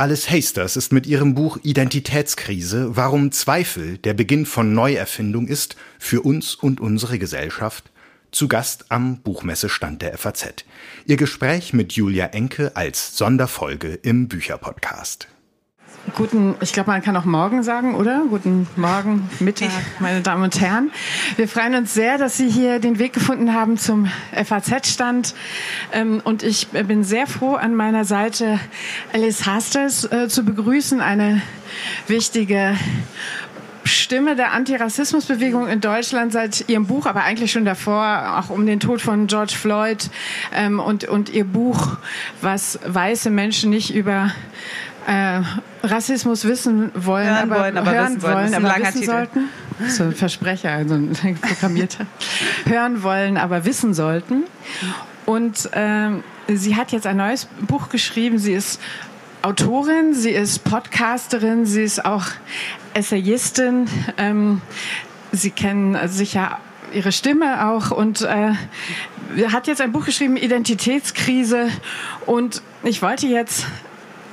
Alice Hasters ist mit ihrem Buch Identitätskrise, warum Zweifel der Beginn von Neuerfindung ist für uns und unsere Gesellschaft, zu Gast am Buchmessestand der FAZ. Ihr Gespräch mit Julia Enke als Sonderfolge im Bücherpodcast. Guten, ich glaube, man kann auch morgen sagen, oder? Guten Morgen, Mittag, meine Damen und Herren. Wir freuen uns sehr, dass Sie hier den Weg gefunden haben zum FAZ-Stand. Ähm, und ich bin sehr froh, an meiner Seite Alice Hasters äh, zu begrüßen, eine wichtige Stimme der Antirassismusbewegung in Deutschland seit ihrem Buch, aber eigentlich schon davor, auch um den Tod von George Floyd ähm, und, und ihr Buch, was weiße Menschen nicht über äh, Rassismus wissen wollen, hören aber, wollen, aber hören wissen wollen, wollen. aber wissen Titel. sollten. So ein Versprecher, also ein Programmierter. hören wollen, aber wissen sollten. Und ähm, sie hat jetzt ein neues Buch geschrieben. Sie ist Autorin, sie ist Podcasterin, sie ist auch Essayistin. Ähm, sie kennen sicher ihre Stimme auch und äh, hat jetzt ein Buch geschrieben, Identitätskrise. Und ich wollte jetzt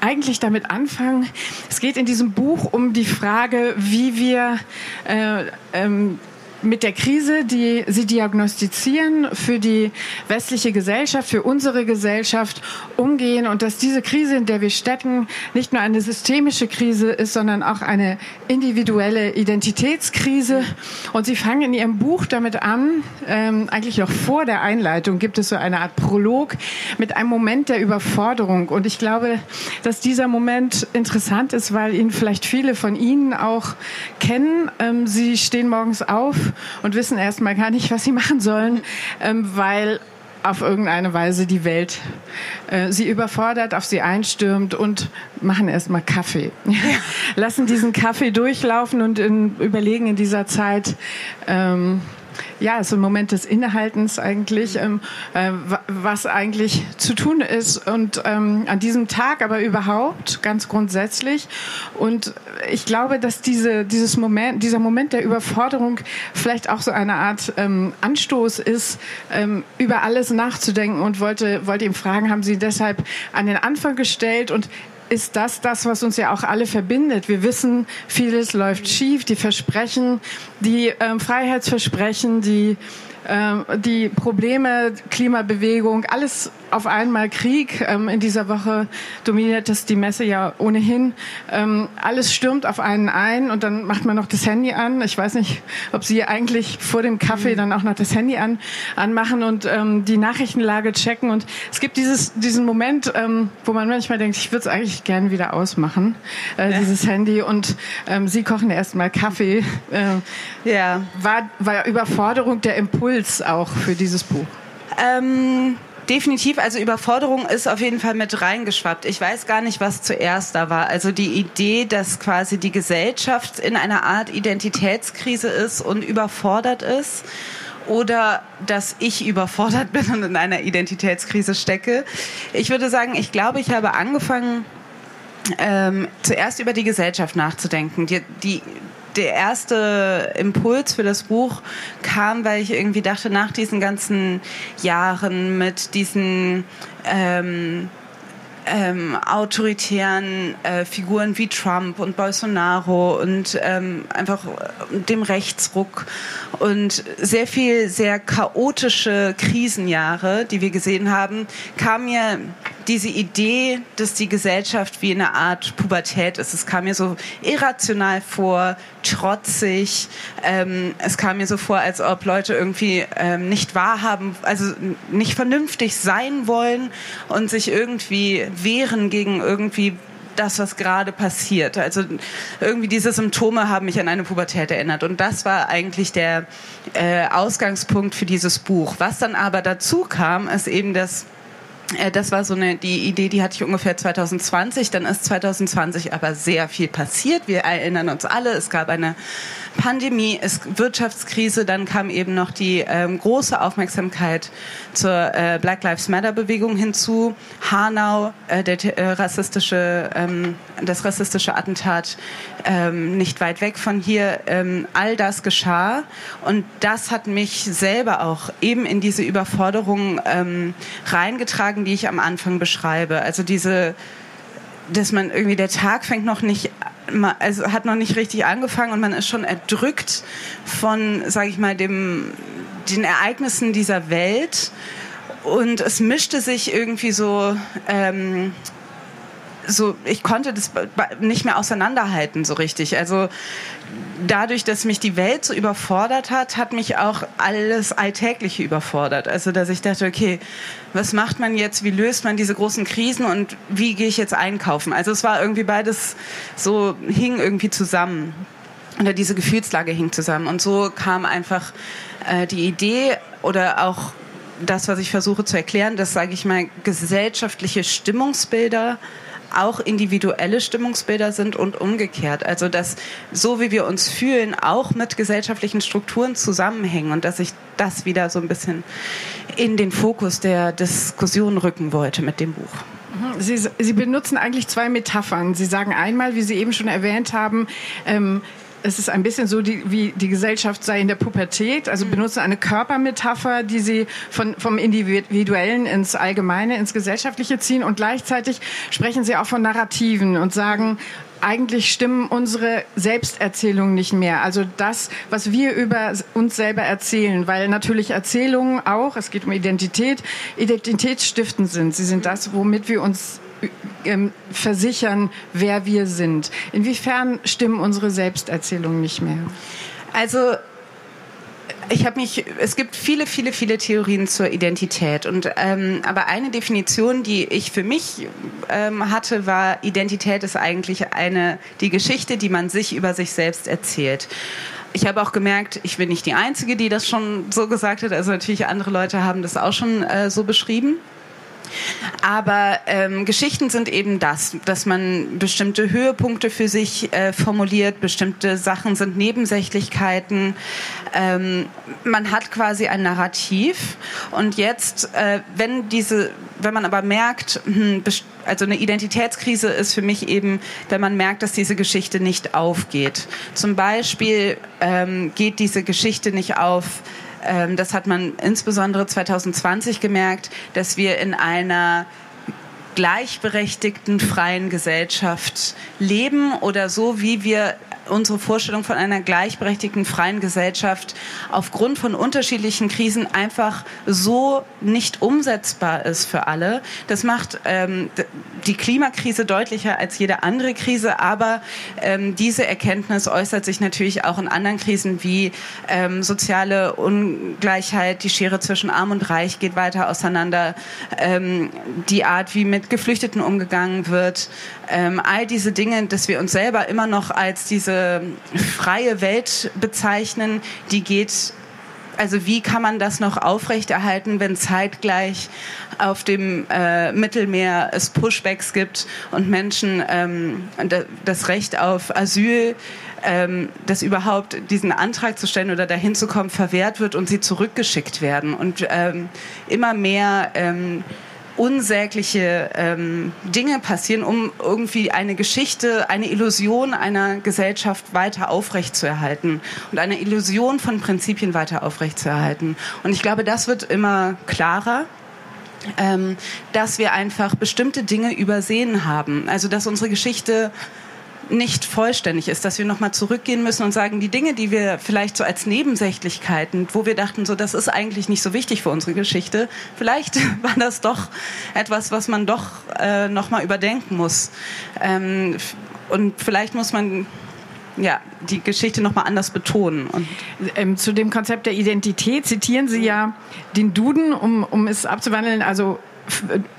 eigentlich damit anfangen. Es geht in diesem Buch um die Frage, wie wir äh, ähm, mit der Krise, die Sie diagnostizieren, für die westliche Gesellschaft, für unsere Gesellschaft umgehen und dass diese Krise, in der wir stecken, nicht nur eine systemische Krise ist, sondern auch eine individuelle Identitätskrise. Und Sie fangen in Ihrem Buch damit an, ähm, eigentlich noch vor der Einleitung gibt es so eine Art Prolog mit einem Moment der Überforderung. Und ich glaube, dass dieser Moment interessant ist, weil ihn vielleicht viele von Ihnen auch kennen. Ähm, Sie stehen morgens auf und wissen erstmal gar nicht, was sie machen sollen, ähm, weil auf irgendeine Weise die Welt äh, sie überfordert, auf sie einstürmt und machen erstmal Kaffee. Lassen diesen Kaffee durchlaufen und in, überlegen in dieser Zeit, ähm, ja, so ein Moment des Innehaltens eigentlich, ähm, äh, was eigentlich zu tun ist und ähm, an diesem Tag, aber überhaupt ganz grundsätzlich. Und ich glaube, dass diese, dieses Moment, dieser Moment der Überforderung vielleicht auch so eine Art ähm, Anstoß ist, ähm, über alles nachzudenken und wollte, wollte ihm fragen, haben Sie deshalb an den Anfang gestellt und ist das das, was uns ja auch alle verbindet. Wir wissen, vieles läuft schief, die Versprechen, die ähm, Freiheitsversprechen, die die Probleme, Klimabewegung, alles auf einmal Krieg. Ähm, in dieser Woche dominiert das die Messe ja ohnehin. Ähm, alles stürmt auf einen ein und dann macht man noch das Handy an. Ich weiß nicht, ob Sie eigentlich vor dem Kaffee dann auch noch das Handy an, anmachen und ähm, die Nachrichtenlage checken. Und es gibt dieses, diesen Moment, ähm, wo man manchmal denkt, ich würde es eigentlich gerne wieder ausmachen, äh, dieses Handy. Und ähm, Sie kochen erstmal Kaffee. Äh, ja. War, war Überforderung der Impuls auch für dieses Buch? Ähm Definitiv, also Überforderung ist auf jeden Fall mit reingeschwappt. Ich weiß gar nicht, was zuerst da war. Also die Idee, dass quasi die Gesellschaft in einer Art Identitätskrise ist und überfordert ist oder dass ich überfordert bin und in einer Identitätskrise stecke. Ich würde sagen, ich glaube, ich habe angefangen, ähm, zuerst über die Gesellschaft nachzudenken. Die, die, der erste Impuls für das Buch kam, weil ich irgendwie dachte, nach diesen ganzen Jahren mit diesen ähm, ähm, autoritären äh, Figuren wie Trump und Bolsonaro und ähm, einfach dem Rechtsruck und sehr viel sehr chaotische Krisenjahre, die wir gesehen haben, kam mir diese Idee, dass die Gesellschaft wie eine Art Pubertät ist. Es kam mir so irrational vor, trotzig. Ähm, es kam mir so vor, als ob Leute irgendwie ähm, nicht wahrhaben, also nicht vernünftig sein wollen und sich irgendwie wehren gegen irgendwie das, was gerade passiert. Also irgendwie diese Symptome haben mich an eine Pubertät erinnert. Und das war eigentlich der äh, Ausgangspunkt für dieses Buch. Was dann aber dazu kam, ist eben das das war so eine die Idee, die hatte ich ungefähr 2020. Dann ist 2020 aber sehr viel passiert. Wir erinnern uns alle, es gab eine Pandemie, es Wirtschaftskrise, dann kam eben noch die ähm, große Aufmerksamkeit zur äh, Black Lives Matter Bewegung hinzu. Hanau, äh, der äh, rassistische, ähm, das rassistische Attentat ähm, nicht weit weg von hier. Ähm, all das geschah und das hat mich selber auch eben in diese Überforderung ähm, reingetragen, die ich am Anfang beschreibe. Also diese dass man irgendwie der Tag fängt noch nicht also hat noch nicht richtig angefangen und man ist schon erdrückt von, sage ich mal, dem den Ereignissen dieser Welt und es mischte sich irgendwie so ähm, so, ich konnte das nicht mehr auseinanderhalten so richtig. Also dadurch, dass mich die Welt so überfordert hat, hat mich auch alles Alltägliche überfordert. Also dass ich dachte, okay, was macht man jetzt? Wie löst man diese großen Krisen und wie gehe ich jetzt einkaufen? Also es war irgendwie beides so hing irgendwie zusammen oder diese Gefühlslage hing zusammen und so kam einfach äh, die Idee oder auch das, was ich versuche zu erklären, dass, sage ich mal, gesellschaftliche Stimmungsbilder auch individuelle Stimmungsbilder sind und umgekehrt. Also dass so wie wir uns fühlen, auch mit gesellschaftlichen Strukturen zusammenhängen und dass ich das wieder so ein bisschen in den Fokus der Diskussion rücken wollte mit dem Buch. Mhm. Sie, Sie benutzen eigentlich zwei Metaphern. Sie sagen einmal, wie Sie eben schon erwähnt haben, ähm, es ist ein bisschen so, die, wie die Gesellschaft sei in der Pubertät, also mhm. benutzen eine Körpermetapher, die sie von, vom Individuellen ins Allgemeine, ins Gesellschaftliche ziehen und gleichzeitig sprechen sie auch von Narrativen und sagen, eigentlich stimmen unsere Selbsterzählungen nicht mehr. Also das, was wir über uns selber erzählen, weil natürlich Erzählungen auch, es geht um Identität, identitätsstiftend sind. Sie sind das, womit wir uns versichern, wer wir sind. Inwiefern stimmen unsere Selbsterzählungen nicht mehr? Also ich habe mich, es gibt viele, viele, viele Theorien zur Identität. Und ähm, aber eine Definition, die ich für mich ähm, hatte, war Identität ist eigentlich eine die Geschichte, die man sich über sich selbst erzählt. Ich habe auch gemerkt, ich bin nicht die Einzige, die das schon so gesagt hat. Also natürlich andere Leute haben das auch schon äh, so beschrieben. Aber ähm, Geschichten sind eben das, dass man bestimmte Höhepunkte für sich äh, formuliert, bestimmte Sachen sind Nebensächlichkeiten. Ähm, man hat quasi ein Narrativ. Und jetzt, äh, wenn diese, wenn man aber merkt, hm, also eine Identitätskrise ist für mich eben, wenn man merkt, dass diese Geschichte nicht aufgeht. Zum Beispiel ähm, geht diese Geschichte nicht auf das hat man insbesondere 2020 gemerkt, dass wir in einer gleichberechtigten freien Gesellschaft leben oder so, wie wir unsere Vorstellung von einer gleichberechtigten freien Gesellschaft aufgrund von unterschiedlichen Krisen einfach so nicht umsetzbar ist für alle. Das macht ähm, die Klimakrise deutlicher als jede andere Krise, aber ähm, diese Erkenntnis äußert sich natürlich auch in anderen Krisen wie ähm, soziale Ungleichheit, die Schere zwischen Arm und Reich geht weiter auseinander, ähm, die Art, wie mit Geflüchteten umgegangen wird, ähm, all diese Dinge, dass wir uns selber immer noch als diese freie Welt bezeichnen, die geht also wie kann man das noch aufrechterhalten, wenn zeitgleich auf dem äh, Mittelmeer es Pushbacks gibt und Menschen ähm, das Recht auf Asyl, ähm, das überhaupt diesen Antrag zu stellen oder dahin zu kommen, verwehrt wird und sie zurückgeschickt werden. Und ähm, immer mehr ähm, unsägliche ähm, Dinge passieren, um irgendwie eine Geschichte, eine Illusion einer Gesellschaft weiter aufrechtzuerhalten und eine Illusion von Prinzipien weiter aufrechtzuerhalten. Und ich glaube, das wird immer klarer. Ähm, dass wir einfach bestimmte Dinge übersehen haben. Also dass unsere Geschichte nicht vollständig ist, dass wir nochmal zurückgehen müssen und sagen, die Dinge, die wir vielleicht so als Nebensächlichkeiten, wo wir dachten, so das ist eigentlich nicht so wichtig für unsere Geschichte, vielleicht war das doch etwas, was man doch äh, nochmal überdenken muss. Ähm, und vielleicht muss man ja, die Geschichte nochmal anders betonen. Ähm, zu dem Konzept der Identität zitieren Sie ja den Duden, um, um es abzuwandeln. Also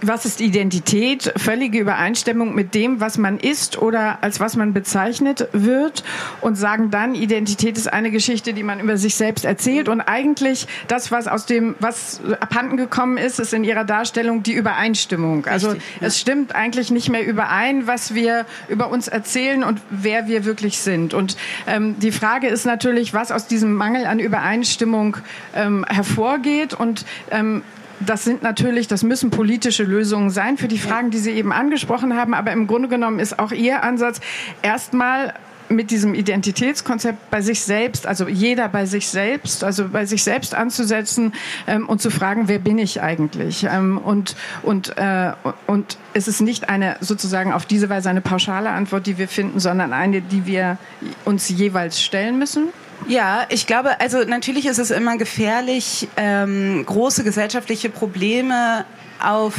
was ist Identität? Völlige Übereinstimmung mit dem, was man ist oder als was man bezeichnet wird und sagen dann, Identität ist eine Geschichte, die man über sich selbst erzählt und eigentlich das, was aus dem, was abhanden gekommen ist, ist in ihrer Darstellung die Übereinstimmung. Also Richtig, ja. es stimmt eigentlich nicht mehr überein, was wir über uns erzählen und wer wir wirklich sind. Und ähm, die Frage ist natürlich, was aus diesem Mangel an Übereinstimmung ähm, hervorgeht und ähm, das sind natürlich, das müssen politische Lösungen sein für die Fragen, die Sie eben angesprochen haben. Aber im Grunde genommen ist auch Ihr Ansatz erstmal mit diesem Identitätskonzept bei sich selbst, also jeder bei sich selbst, also bei sich selbst anzusetzen ähm, und zu fragen, wer bin ich eigentlich? Ähm, und, und, äh, und es ist nicht eine sozusagen auf diese Weise eine pauschale Antwort, die wir finden, sondern eine, die wir uns jeweils stellen müssen. Ja, ich glaube, also natürlich ist es immer gefährlich, ähm, große gesellschaftliche Probleme auf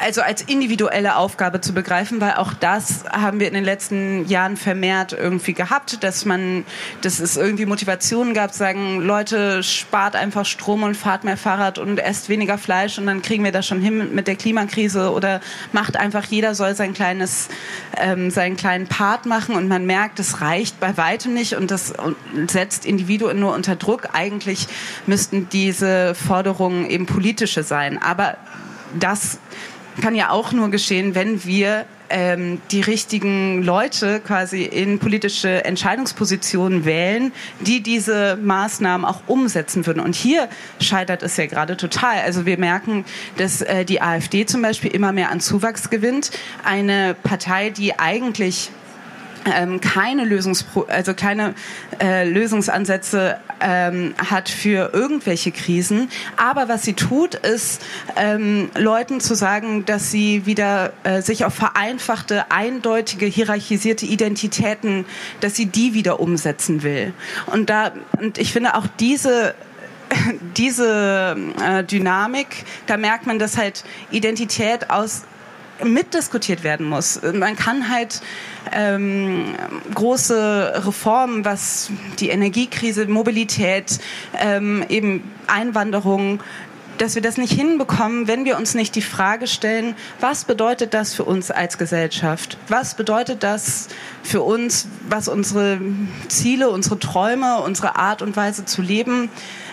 also als individuelle Aufgabe zu begreifen, weil auch das haben wir in den letzten Jahren vermehrt irgendwie gehabt, dass man, dass es irgendwie Motivationen gab, sagen, Leute, spart einfach Strom und fahrt mehr Fahrrad und esst weniger Fleisch und dann kriegen wir das schon hin mit der Klimakrise oder macht einfach, jeder soll sein kleines, ähm, seinen kleinen Part machen und man merkt, das reicht bei weitem nicht und das setzt Individuen nur unter Druck. Eigentlich müssten diese Forderungen eben politische sein. Aber das kann ja auch nur geschehen, wenn wir ähm, die richtigen Leute quasi in politische Entscheidungspositionen wählen, die diese Maßnahmen auch umsetzen würden. Und hier scheitert es ja gerade total. Also wir merken, dass äh, die AfD zum Beispiel immer mehr an Zuwachs gewinnt. Eine Partei, die eigentlich ähm, keine Lösungspro also keine äh, Lösungsansätze ähm, hat für irgendwelche Krisen. Aber was sie tut, ist ähm, Leuten zu sagen, dass sie wieder äh, sich auf vereinfachte, eindeutige, hierarchisierte Identitäten, dass sie die wieder umsetzen will. Und da und ich finde auch diese diese äh, Dynamik, da merkt man, dass halt Identität aus mitdiskutiert werden muss. Man kann halt ähm, große Reformen, was die Energiekrise, Mobilität, ähm, eben Einwanderung, dass wir das nicht hinbekommen, wenn wir uns nicht die Frage stellen, was bedeutet das für uns als Gesellschaft? Was bedeutet das für uns, was unsere Ziele, unsere Träume, unsere Art und Weise zu leben,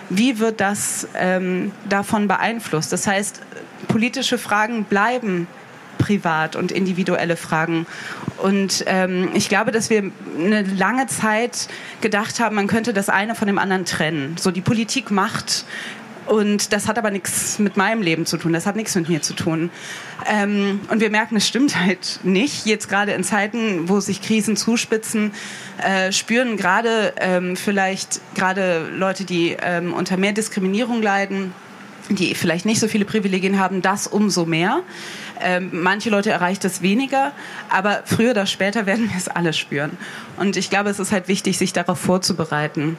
wie wird das ähm, davon beeinflusst? Das heißt, politische Fragen bleiben privat und individuelle Fragen. Und ähm, ich glaube, dass wir eine lange Zeit gedacht haben, man könnte das eine von dem anderen trennen. So die Politik macht und das hat aber nichts mit meinem Leben zu tun, das hat nichts mit mir zu tun. Ähm, und wir merken, es stimmt halt nicht. Jetzt gerade in Zeiten, wo sich Krisen zuspitzen, äh, spüren gerade ähm, vielleicht gerade Leute, die ähm, unter mehr Diskriminierung leiden, die vielleicht nicht so viele Privilegien haben, das umso mehr. Ähm, manche Leute erreicht es weniger, aber früher oder später werden wir es alle spüren. Und ich glaube, es ist halt wichtig, sich darauf vorzubereiten.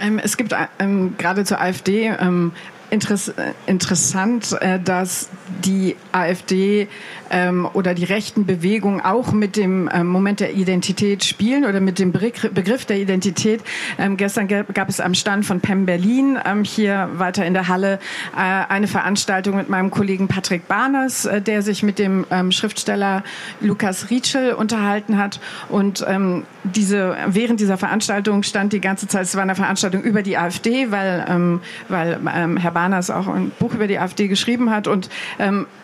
Ähm, es gibt ähm, gerade zur AfD ähm, Interess interessant, äh, dass die AfD ähm, oder die rechten Bewegungen auch mit dem ähm, Moment der Identität spielen oder mit dem Begriff der Identität. Ähm, gestern gab es am Stand von PEM Berlin ähm, hier weiter in der Halle äh, eine Veranstaltung mit meinem Kollegen Patrick Barners, äh, der sich mit dem ähm, Schriftsteller Lukas Rietschel unterhalten hat. Und ähm, diese, während dieser Veranstaltung stand die ganze Zeit, es war eine Veranstaltung über die AfD, weil, weil Herr Barners auch ein Buch über die AfD geschrieben hat. Und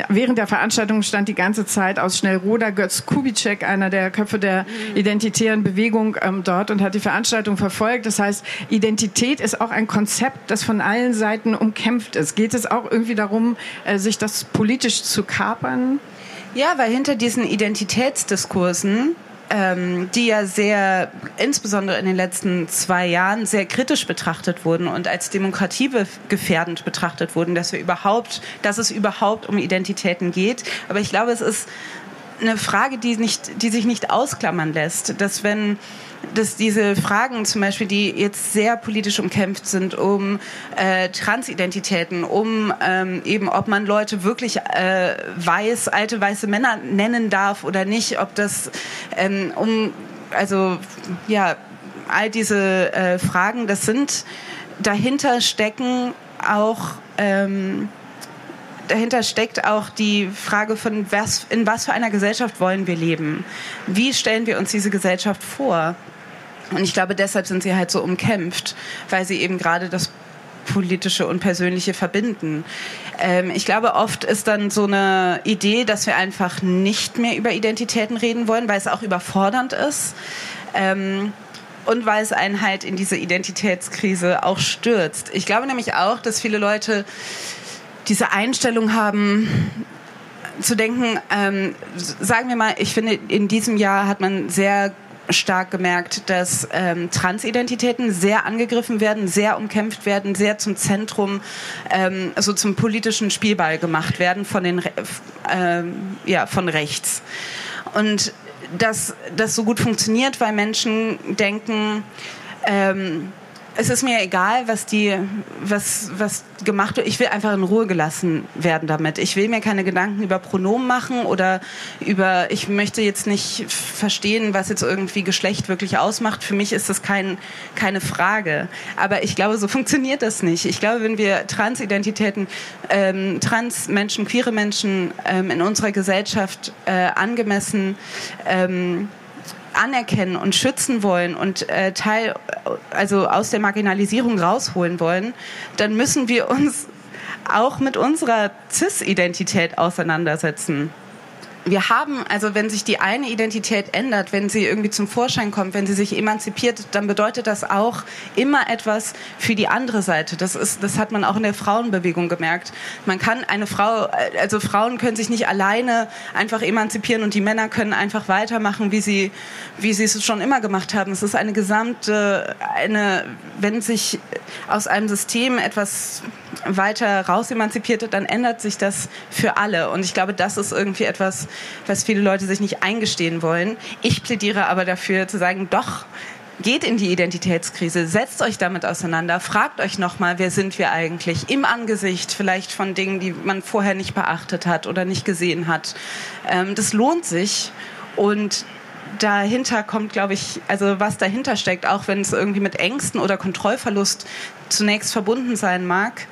während der Veranstaltung stand die die ganze Zeit aus Schnellroda Götz Kubitschek, einer der Köpfe der identitären Bewegung, ähm, dort und hat die Veranstaltung verfolgt. Das heißt, Identität ist auch ein Konzept, das von allen Seiten umkämpft ist. Geht es auch irgendwie darum, äh, sich das politisch zu kapern? Ja, weil hinter diesen Identitätsdiskursen ähm, die ja sehr, insbesondere in den letzten zwei Jahren, sehr kritisch betrachtet wurden und als demokratiegefährdend betrachtet wurden, dass wir überhaupt, dass es überhaupt um Identitäten geht. Aber ich glaube, es ist eine Frage, die, nicht, die sich nicht ausklammern lässt, dass wenn dass diese Fragen zum Beispiel, die jetzt sehr politisch umkämpft sind, um äh, Transidentitäten, um ähm, eben, ob man Leute wirklich äh, weiß, alte weiße Männer nennen darf oder nicht, ob das ähm, um, also ja, all diese äh, Fragen, das sind, dahinter stecken auch ähm, dahinter steckt auch die Frage von, was, in was für einer Gesellschaft wollen wir leben? Wie stellen wir uns diese Gesellschaft vor? Und ich glaube, deshalb sind sie halt so umkämpft, weil sie eben gerade das politische und persönliche verbinden. Ähm, ich glaube, oft ist dann so eine Idee, dass wir einfach nicht mehr über Identitäten reden wollen, weil es auch überfordernd ist. Ähm, und weil es einen halt in diese Identitätskrise auch stürzt. Ich glaube nämlich auch, dass viele Leute diese Einstellung haben, zu denken, ähm, sagen wir mal, ich finde, in diesem Jahr hat man sehr stark gemerkt, dass ähm, Transidentitäten sehr angegriffen werden, sehr umkämpft werden, sehr zum Zentrum, ähm, so zum politischen Spielball gemacht werden von den, ähm, ja, von rechts. Und dass das so gut funktioniert, weil Menschen denken, ähm, es ist mir egal, was die, was, was gemacht wird. Ich will einfach in Ruhe gelassen werden damit. Ich will mir keine Gedanken über Pronomen machen oder über, ich möchte jetzt nicht verstehen, was jetzt irgendwie Geschlecht wirklich ausmacht. Für mich ist das kein, keine Frage. Aber ich glaube, so funktioniert das nicht. Ich glaube, wenn wir Transidentitäten, ähm, Transmenschen, queere Menschen ähm, in unserer Gesellschaft äh, angemessen ähm, anerkennen und schützen wollen und äh, Teil, also aus der Marginalisierung rausholen wollen, dann müssen wir uns auch mit unserer CIS-Identität auseinandersetzen wir haben, also wenn sich die eine Identität ändert, wenn sie irgendwie zum Vorschein kommt, wenn sie sich emanzipiert, dann bedeutet das auch immer etwas für die andere Seite. Das ist, das hat man auch in der Frauenbewegung gemerkt. Man kann eine Frau, also Frauen können sich nicht alleine einfach emanzipieren und die Männer können einfach weitermachen, wie sie, wie sie es schon immer gemacht haben. Es ist eine gesamte, eine, wenn sich aus einem System etwas weiter raus emanzipiert, dann ändert sich das für alle. Und ich glaube, das ist irgendwie etwas, was viele Leute sich nicht eingestehen wollen. Ich plädiere aber dafür zu sagen, doch, geht in die Identitätskrise, setzt euch damit auseinander, fragt euch nochmal, wer sind wir eigentlich im Angesicht vielleicht von Dingen, die man vorher nicht beachtet hat oder nicht gesehen hat. Ähm, das lohnt sich und dahinter kommt, glaube ich, also was dahinter steckt, auch wenn es irgendwie mit Ängsten oder Kontrollverlust zunächst verbunden sein mag,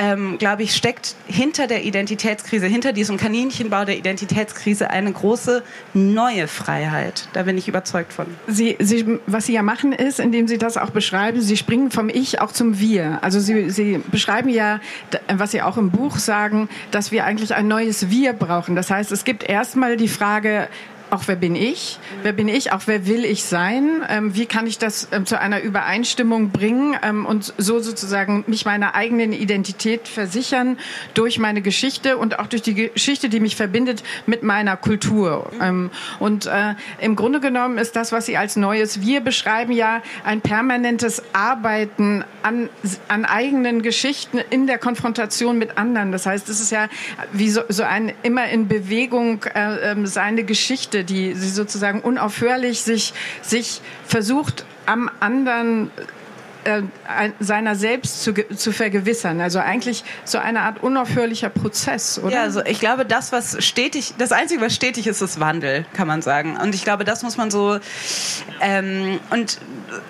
ähm, glaube ich, steckt hinter der Identitätskrise, hinter diesem Kaninchenbau der Identitätskrise eine große neue Freiheit. Da bin ich überzeugt von. Sie, Sie, was Sie ja machen ist, indem Sie das auch beschreiben, Sie springen vom Ich auch zum Wir. Also Sie, Sie beschreiben ja, was Sie auch im Buch sagen, dass wir eigentlich ein neues Wir brauchen. Das heißt, es gibt erstmal die Frage, auch wer bin ich? Wer bin ich? Auch wer will ich sein? Ähm, wie kann ich das ähm, zu einer Übereinstimmung bringen ähm, und so sozusagen mich meiner eigenen Identität versichern durch meine Geschichte und auch durch die Geschichte, die mich verbindet mit meiner Kultur. Ähm, und äh, im Grunde genommen ist das, was Sie als Neues Wir beschreiben, ja ein permanentes Arbeiten an, an eigenen Geschichten in der Konfrontation mit anderen. Das heißt, es ist ja wie so, so ein immer in Bewegung äh, äh, seine Geschichte die sie sozusagen unaufhörlich sich, sich versucht, am anderen äh, seiner selbst zu, zu vergewissern. Also eigentlich so eine Art unaufhörlicher Prozess, oder? Ja, also ich glaube, das, was stetig, das Einzige, was stetig ist, ist Wandel, kann man sagen. Und ich glaube, das muss man so, ähm, und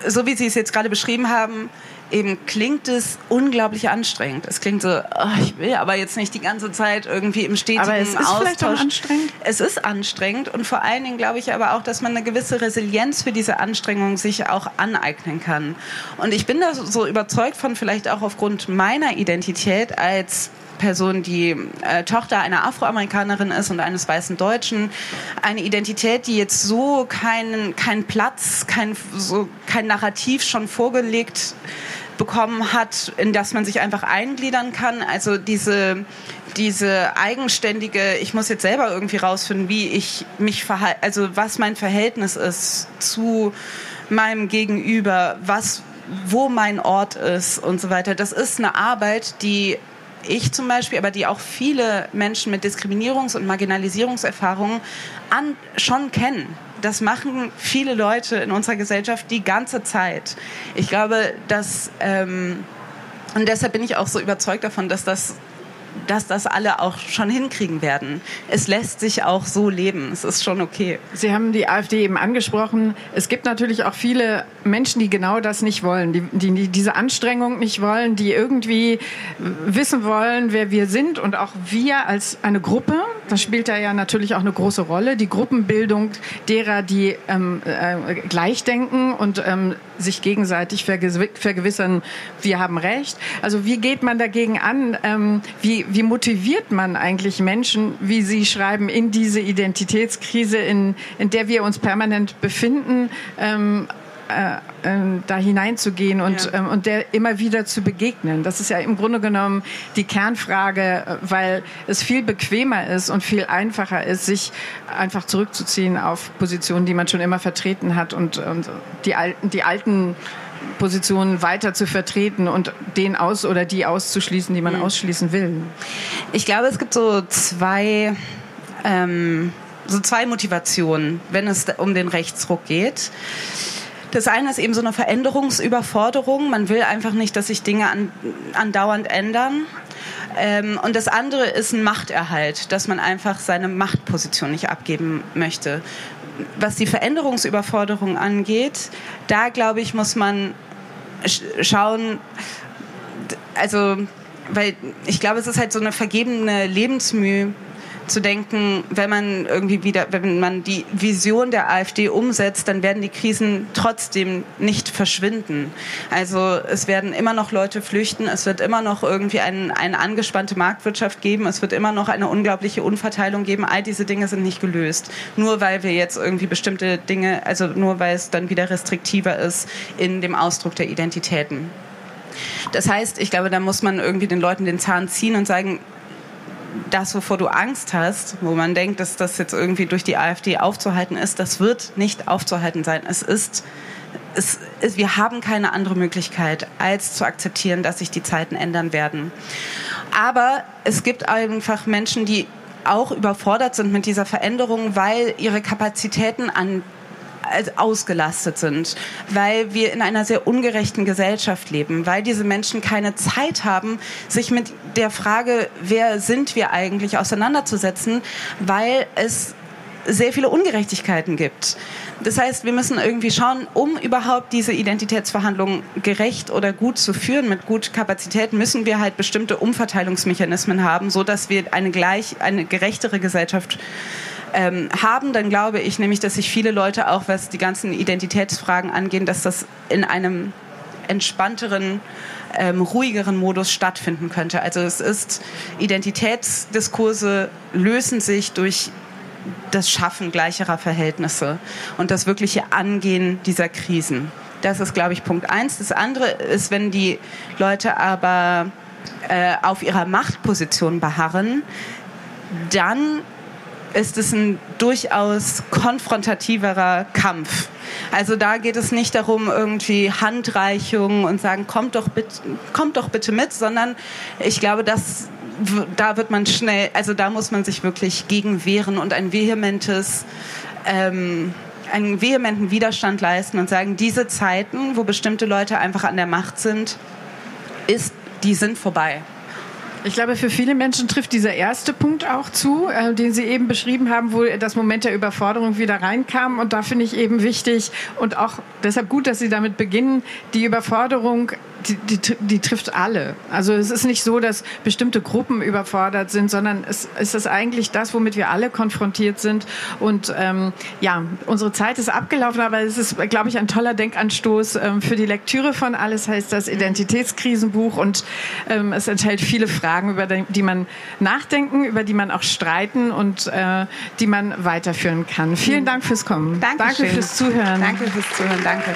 so wie Sie es jetzt gerade beschrieben haben, eben klingt es unglaublich anstrengend. Es klingt so, oh, ich will aber jetzt nicht die ganze Zeit irgendwie im stetigen aber es ist Austausch. Vielleicht auch anstrengend. Es ist anstrengend und vor allen Dingen glaube ich aber auch, dass man eine gewisse Resilienz für diese Anstrengung sich auch aneignen kann. Und ich bin da so überzeugt von, vielleicht auch aufgrund meiner Identität als Person, die äh, Tochter einer Afroamerikanerin ist und eines weißen Deutschen, eine Identität, die jetzt so keinen keinen Platz, kein so kein Narrativ schon vorgelegt bekommen hat, in das man sich einfach eingliedern kann. Also diese, diese eigenständige, ich muss jetzt selber irgendwie rausfinden, wie ich mich verhalte, also was mein Verhältnis ist zu meinem Gegenüber, was, wo mein Ort ist und so weiter. Das ist eine Arbeit, die ich zum Beispiel, aber die auch viele Menschen mit Diskriminierungs- und Marginalisierungserfahrungen an, schon kennen das machen viele Leute in unserer Gesellschaft die ganze Zeit. Ich glaube, dass ähm, und deshalb bin ich auch so überzeugt davon, dass das dass das alle auch schon hinkriegen werden. Es lässt sich auch so leben. Es ist schon okay. Sie haben die AfD eben angesprochen. Es gibt natürlich auch viele Menschen, die genau das nicht wollen, die, die diese Anstrengung nicht wollen, die irgendwie wissen wollen, wer wir sind und auch wir als eine Gruppe. Das spielt da ja natürlich auch eine große Rolle. Die Gruppenbildung derer, die ähm, äh, gleich denken und ähm, sich gegenseitig vergewissern, wir haben Recht. Also wie geht man dagegen an? Ähm, wie, wie motiviert man eigentlich Menschen, wie Sie schreiben, in diese Identitätskrise, in, in der wir uns permanent befinden? Ähm, äh, äh, da hineinzugehen und, ja. ähm, und der immer wieder zu begegnen. Das ist ja im Grunde genommen die Kernfrage, weil es viel bequemer ist und viel einfacher ist, sich einfach zurückzuziehen auf Positionen, die man schon immer vertreten hat und, und die alten, die alten Positionen weiter zu vertreten und den aus oder die auszuschließen, die man mhm. ausschließen will. Ich glaube, es gibt so zwei ähm, so zwei Motivationen, wenn es um den Rechtsruck geht. Das eine ist eben so eine Veränderungsüberforderung. Man will einfach nicht, dass sich Dinge an, andauernd ändern. Ähm, und das andere ist ein Machterhalt, dass man einfach seine Machtposition nicht abgeben möchte. Was die Veränderungsüberforderung angeht, da glaube ich, muss man schauen, also, weil ich glaube, es ist halt so eine vergebene Lebensmühe, zu denken, wenn man irgendwie wieder, wenn man die Vision der AfD umsetzt, dann werden die Krisen trotzdem nicht verschwinden. Also es werden immer noch Leute flüchten, es wird immer noch irgendwie ein, eine angespannte Marktwirtschaft geben, es wird immer noch eine unglaubliche Unverteilung geben. All diese Dinge sind nicht gelöst. Nur weil wir jetzt irgendwie bestimmte Dinge, also nur weil es dann wieder restriktiver ist in dem Ausdruck der Identitäten. Das heißt, ich glaube, da muss man irgendwie den Leuten den Zahn ziehen und sagen, das, wovor du Angst hast, wo man denkt, dass das jetzt irgendwie durch die AfD aufzuhalten ist, das wird nicht aufzuhalten sein. Es ist, es ist, wir haben keine andere Möglichkeit, als zu akzeptieren, dass sich die Zeiten ändern werden. Aber es gibt einfach Menschen, die auch überfordert sind mit dieser Veränderung, weil ihre Kapazitäten an ausgelastet sind, weil wir in einer sehr ungerechten Gesellschaft leben, weil diese Menschen keine Zeit haben, sich mit der Frage, wer sind wir eigentlich, auseinanderzusetzen, weil es sehr viele Ungerechtigkeiten gibt. Das heißt, wir müssen irgendwie schauen, um überhaupt diese Identitätsverhandlungen gerecht oder gut zu führen mit gut Kapazität, müssen wir halt bestimmte Umverteilungsmechanismen haben, so dass wir eine gleich, eine gerechtere Gesellschaft ähm, haben, dann glaube ich nämlich, dass sich viele Leute auch, was die ganzen Identitätsfragen angehen, dass das in einem entspannteren, ähm, ruhigeren Modus stattfinden könnte. Also es ist, Identitätsdiskurse lösen sich durch das Schaffen gleicherer Verhältnisse und das wirkliche Angehen dieser Krisen. Das ist, glaube ich, Punkt eins. Das andere ist, wenn die Leute aber äh, auf ihrer Machtposition beharren, dann ist es ein durchaus konfrontativerer Kampf. Also da geht es nicht darum, irgendwie Handreichungen und sagen, kommt doch bitte, kommt doch bitte mit, sondern ich glaube, dass da wird man schnell, also da muss man sich wirklich gegen wehren und ein vehementes ähm, einen vehementen Widerstand leisten und sagen, diese Zeiten, wo bestimmte Leute einfach an der Macht sind, ist, die sind vorbei. Ich glaube, für viele Menschen trifft dieser erste Punkt auch zu, äh, den Sie eben beschrieben haben, wo das Moment der Überforderung wieder reinkam. Und da finde ich eben wichtig und auch deshalb gut, dass Sie damit beginnen, die Überforderung die, die, die, trifft alle. Also es ist nicht so, dass bestimmte Gruppen überfordert sind, sondern es, es ist eigentlich das, womit wir alle konfrontiert sind. Und ähm, ja, unsere Zeit ist abgelaufen, aber es ist, glaube ich, ein toller Denkanstoß ähm, für die Lektüre von Alles heißt das Identitätskrisenbuch und ähm, es enthält viele Fragen, über die, die man nachdenken, über die man auch streiten und äh, die man weiterführen kann. Vielen Dank fürs Kommen. Dankeschön. Danke fürs Zuhören. Danke fürs Zuhören. Danke.